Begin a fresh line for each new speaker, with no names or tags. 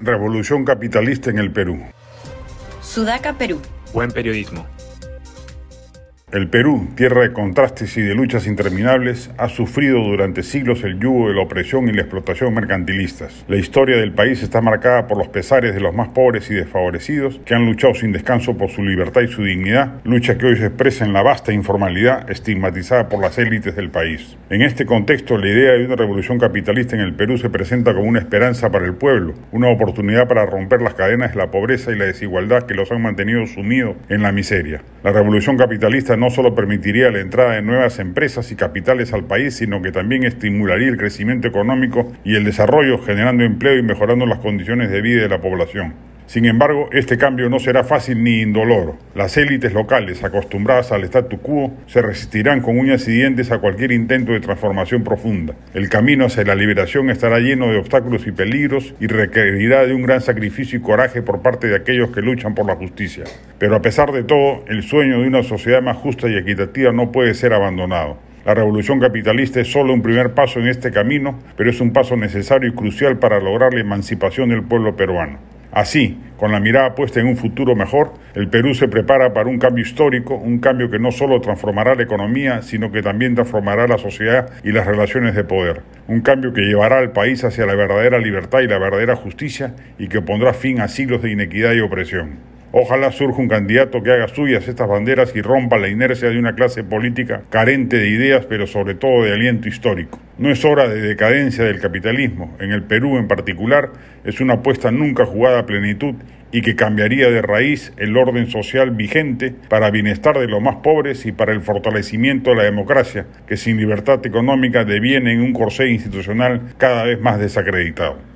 Revolución capitalista en el Perú.
Sudaca, Perú.
Buen periodismo.
El Perú, tierra de contrastes y de luchas interminables, ha sufrido durante siglos el yugo de la opresión y la explotación mercantilistas. La historia del país está marcada por los pesares de los más pobres y desfavorecidos que han luchado sin descanso por su libertad y su dignidad, lucha que hoy se expresa en la vasta informalidad estigmatizada por las élites del país. En este contexto, la idea de una revolución capitalista en el Perú se presenta como una esperanza para el pueblo, una oportunidad para romper las cadenas de la pobreza y la desigualdad que los han mantenido sumidos en la miseria. La revolución capitalista no solo permitiría la entrada de nuevas empresas y capitales al país, sino que también estimularía el crecimiento económico y el desarrollo, generando empleo y mejorando las condiciones de vida de la población. Sin embargo, este cambio no será fácil ni indoloro. Las élites locales, acostumbradas al statu quo, se resistirán con uñas y dientes a cualquier intento de transformación profunda. El camino hacia la liberación estará lleno de obstáculos y peligros y requerirá de un gran sacrificio y coraje por parte de aquellos que luchan por la justicia. Pero a pesar de todo, el sueño de una sociedad más justa y equitativa no puede ser abandonado. La revolución capitalista es solo un primer paso en este camino, pero es un paso necesario y crucial para lograr la emancipación del pueblo peruano. Así, con la mirada puesta en un futuro mejor, el Perú se prepara para un cambio histórico, un cambio que no solo transformará la economía, sino que también transformará la sociedad y las relaciones de poder. Un cambio que llevará al país hacia la verdadera libertad y la verdadera justicia y que pondrá fin a siglos de inequidad y opresión. Ojalá surja un candidato que haga suyas estas banderas y rompa la inercia de una clase política carente de ideas, pero sobre todo de aliento histórico. No es hora de decadencia del capitalismo. En el Perú en particular es una apuesta nunca jugada a plenitud y que cambiaría de raíz el orden social vigente para bienestar de los más pobres y para el fortalecimiento de la democracia, que sin libertad económica deviene en un corsé institucional cada vez más desacreditado.